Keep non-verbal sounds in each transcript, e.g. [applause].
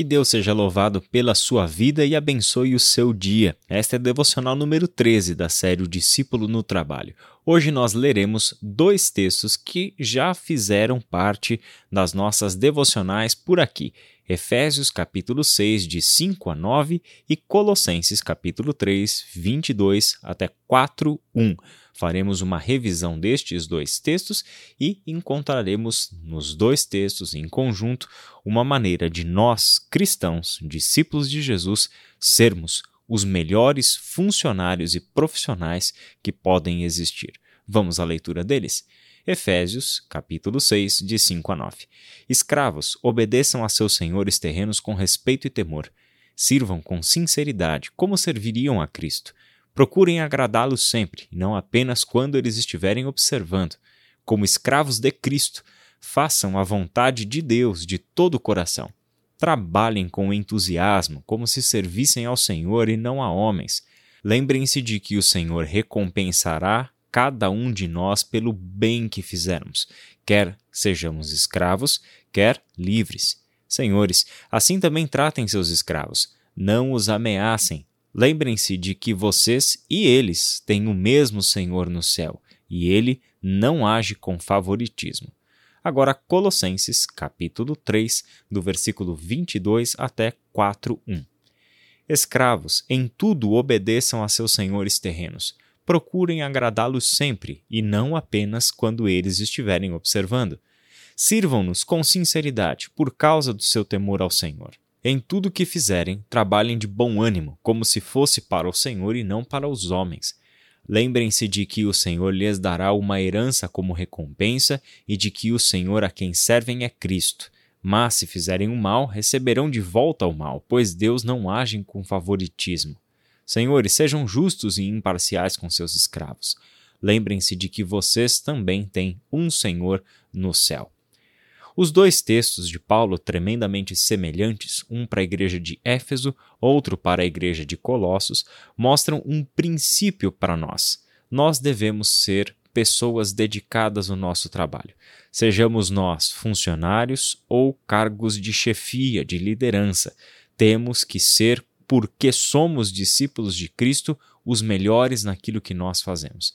Que Deus seja louvado pela sua vida e abençoe o seu dia. Esta é a devocional número 13 da série O Discípulo no Trabalho. Hoje nós leremos dois textos que já fizeram parte das nossas devocionais por aqui. Efésios capítulo 6, de 5 a 9 e Colossenses capítulo 3, 22 até 4, 1. Faremos uma revisão destes dois textos e encontraremos nos dois textos em conjunto uma maneira de nós, cristãos, discípulos de Jesus, sermos os melhores funcionários e profissionais que podem existir. Vamos à leitura deles? Efésios, capítulo 6, de 5 a 9. Escravos, obedeçam a seus senhores terrenos com respeito e temor. Sirvam com sinceridade, como serviriam a Cristo. Procurem agradá-los sempre, não apenas quando eles estiverem observando. Como escravos de Cristo, façam a vontade de Deus de todo o coração. Trabalhem com entusiasmo, como se servissem ao Senhor e não a homens. Lembrem-se de que o Senhor recompensará cada um de nós pelo bem que fizermos, quer sejamos escravos, quer livres. Senhores, assim também tratem seus escravos. Não os ameacem. Lembrem-se de que vocês e eles têm o mesmo Senhor no céu, e ele não age com favoritismo. Agora, Colossenses, capítulo 3, do versículo 22 até 4:1. Escravos, em tudo obedeçam a seus senhores terrenos procurem agradá-los sempre e não apenas quando eles estiverem observando. Sirvam-nos com sinceridade, por causa do seu temor ao Senhor. Em tudo o que fizerem, trabalhem de bom ânimo, como se fosse para o Senhor e não para os homens. Lembrem-se de que o Senhor lhes dará uma herança como recompensa e de que o Senhor a quem servem é Cristo. Mas se fizerem o mal, receberão de volta o mal, pois Deus não age com favoritismo. Senhores, sejam justos e imparciais com seus escravos. Lembrem-se de que vocês também têm um Senhor no céu. Os dois textos de Paulo, tremendamente semelhantes, um para a igreja de Éfeso, outro para a igreja de Colossos, mostram um princípio para nós. Nós devemos ser pessoas dedicadas ao nosso trabalho. Sejamos nós funcionários ou cargos de chefia, de liderança, temos que ser porque somos discípulos de Cristo, os melhores naquilo que nós fazemos.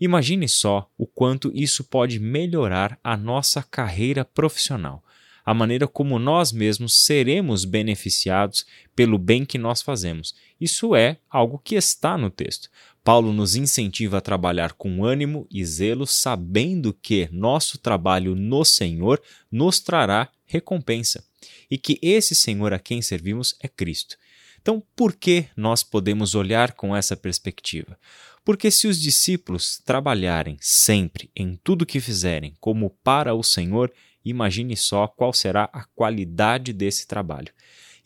Imagine só o quanto isso pode melhorar a nossa carreira profissional, a maneira como nós mesmos seremos beneficiados pelo bem que nós fazemos. Isso é algo que está no texto. Paulo nos incentiva a trabalhar com ânimo e zelo, sabendo que nosso trabalho no Senhor nos trará recompensa e que esse Senhor a quem servimos é Cristo. Então, por que nós podemos olhar com essa perspectiva? Porque se os discípulos trabalharem sempre em tudo que fizerem como para o Senhor, imagine só qual será a qualidade desse trabalho.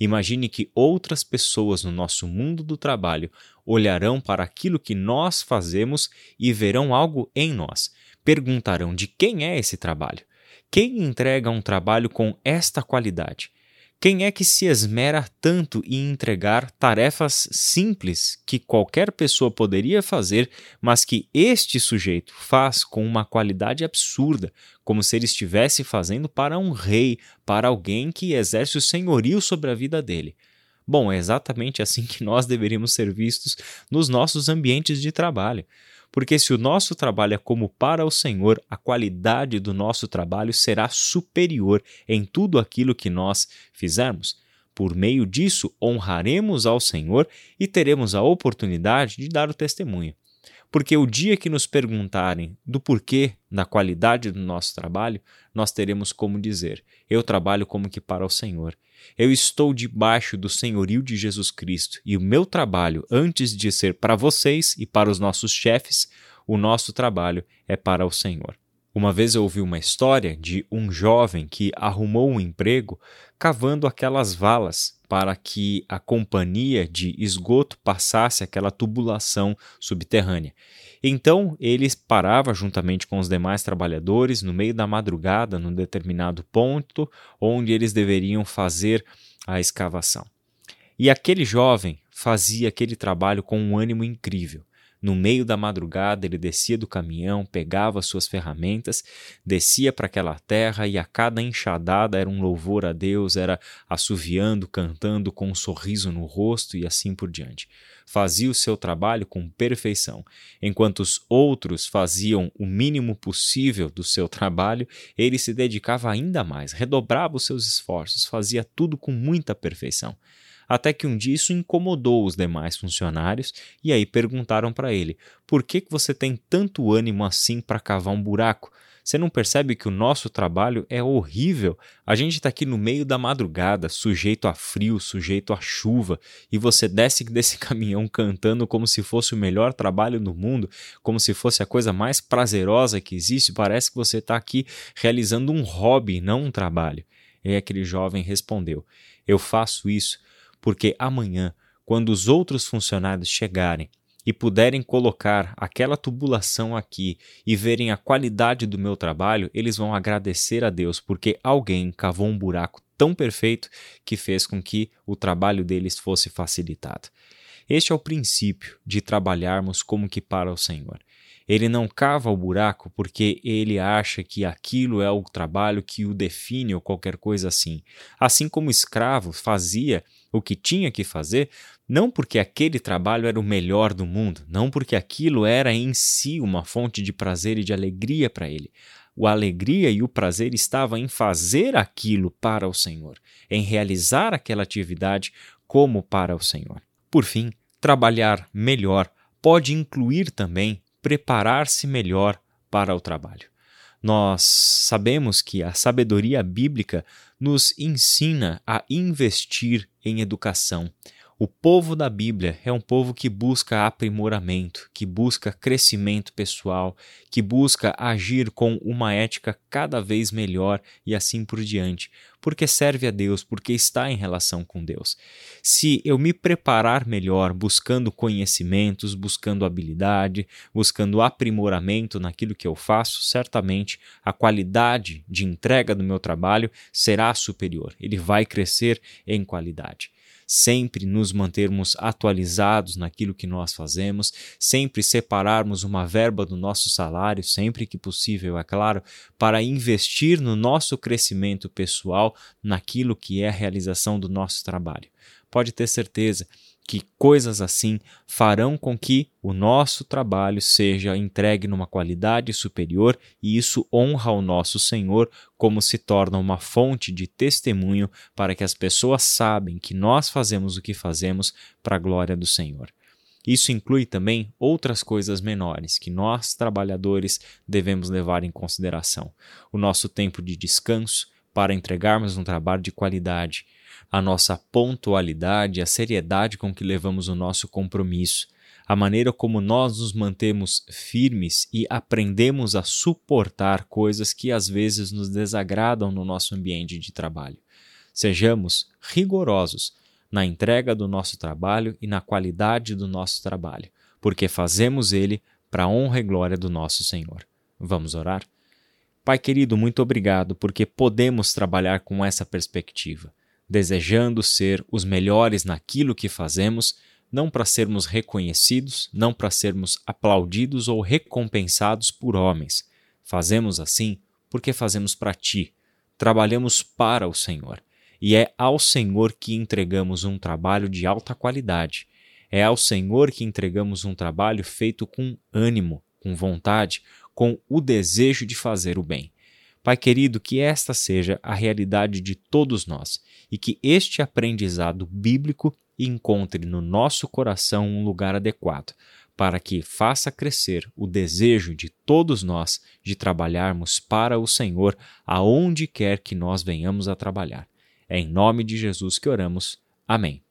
Imagine que outras pessoas no nosso mundo do trabalho olharão para aquilo que nós fazemos e verão algo em nós. Perguntarão de quem é esse trabalho? Quem entrega um trabalho com esta qualidade? Quem é que se esmera tanto em entregar tarefas simples que qualquer pessoa poderia fazer, mas que este sujeito faz com uma qualidade absurda, como se ele estivesse fazendo para um rei, para alguém que exerce o senhorio sobre a vida dele? Bom, é exatamente assim que nós deveríamos ser vistos nos nossos ambientes de trabalho. Porque se o nosso trabalho é como para o Senhor, a qualidade do nosso trabalho será superior em tudo aquilo que nós fizermos. Por meio disso, honraremos ao Senhor e teremos a oportunidade de dar o testemunho. Porque o dia que nos perguntarem do porquê da qualidade do nosso trabalho, nós teremos como dizer: Eu trabalho como que para o Senhor. Eu estou debaixo do senhorio de Jesus Cristo e o meu trabalho, antes de ser para vocês e para os nossos chefes, o nosso trabalho é para o Senhor. Uma vez eu ouvi uma história de um jovem que arrumou um emprego cavando aquelas valas para que a companhia de esgoto passasse aquela tubulação subterrânea. Então ele parava juntamente com os demais trabalhadores no meio da madrugada, num determinado ponto onde eles deveriam fazer a escavação. E aquele jovem fazia aquele trabalho com um ânimo incrível No meio da madrugada, ele descia do caminhão, pegava suas ferramentas, descia para aquela terra e a cada enxadada era um louvor a Deus, era assoviando, cantando com um sorriso no rosto e assim por diante. Fazia o seu trabalho com perfeição. Enquanto os outros faziam o mínimo possível do seu trabalho, ele se dedicava ainda mais, redobrava os seus esforços, fazia tudo com muita perfeição até que um dia isso incomodou os demais funcionários e aí perguntaram para ele: por que, que você tem tanto ânimo assim para cavar um buraco? Você não percebe que o nosso trabalho é horrível? A gente está aqui no meio da madrugada, sujeito a frio, sujeito a chuva, e você desce [laughs] desse caminhão cantando como se fosse o melhor trabalho do mundo, como se fosse a coisa mais prazerosa que existe. Parece que você está aqui realizando um hobby, não um trabalho. E aquele jovem respondeu: Eu faço isso porque amanhã, quando os outros funcionários chegarem e puderem colocar aquela tubulação aqui e verem a qualidade do meu trabalho, eles vão agradecer a Deus porque alguém cavou um buraco tão perfeito que fez com que o trabalho deles fosse facilitado. Este é o princípio de trabalharmos como que para o Senhor. Ele não cava o buraco porque ele acha que aquilo é o trabalho que o define ou qualquer coisa assim. Assim como o escravo fazia o que tinha que fazer, não porque aquele trabalho era o melhor do mundo, não porque aquilo era em si uma fonte de prazer e de alegria para ele. A alegria e o prazer estava em fazer aquilo para o Senhor, em realizar aquela atividade como para o Senhor. Por fim, trabalhar melhor pode incluir também preparar-se melhor para o trabalho. Nós sabemos que a sabedoria bíblica nos ensina a investir em educação. O povo da Bíblia é um povo que busca aprimoramento, que busca crescimento pessoal, que busca agir com uma ética cada vez melhor e assim por diante, porque serve a Deus, porque está em relação com Deus. Se eu me preparar melhor, buscando conhecimentos, buscando habilidade, buscando aprimoramento naquilo que eu faço, certamente a qualidade de entrega do meu trabalho será superior, ele vai crescer em qualidade sempre nos mantermos atualizados naquilo que nós fazemos, sempre separarmos uma verba do nosso salário, sempre que possível, é claro, para investir no nosso crescimento pessoal, naquilo que é a realização do nosso trabalho. Pode ter certeza que coisas assim farão com que o nosso trabalho seja entregue numa qualidade superior e isso honra o nosso Senhor, como se torna uma fonte de testemunho para que as pessoas sabem que nós fazemos o que fazemos para a glória do Senhor. Isso inclui também outras coisas menores que nós, trabalhadores, devemos levar em consideração: o nosso tempo de descanso para entregarmos um trabalho de qualidade a nossa pontualidade, a seriedade com que levamos o nosso compromisso, a maneira como nós nos mantemos firmes e aprendemos a suportar coisas que às vezes nos desagradam no nosso ambiente de trabalho. Sejamos rigorosos na entrega do nosso trabalho e na qualidade do nosso trabalho, porque fazemos ele para a honra e glória do nosso Senhor. Vamos orar? Pai querido, muito obrigado porque podemos trabalhar com essa perspectiva desejando ser os melhores naquilo que fazemos, não para sermos reconhecidos, não para sermos aplaudidos ou recompensados por homens. Fazemos assim porque fazemos para ti, trabalhamos para o Senhor. E é ao Senhor que entregamos um trabalho de alta qualidade. É ao Senhor que entregamos um trabalho feito com ânimo, com vontade, com o desejo de fazer o bem. Pai querido, que esta seja a realidade de todos nós e que este aprendizado bíblico encontre no nosso coração um lugar adequado, para que faça crescer o desejo de todos nós de trabalharmos para o Senhor aonde quer que nós venhamos a trabalhar. É em nome de Jesus que oramos. Amém.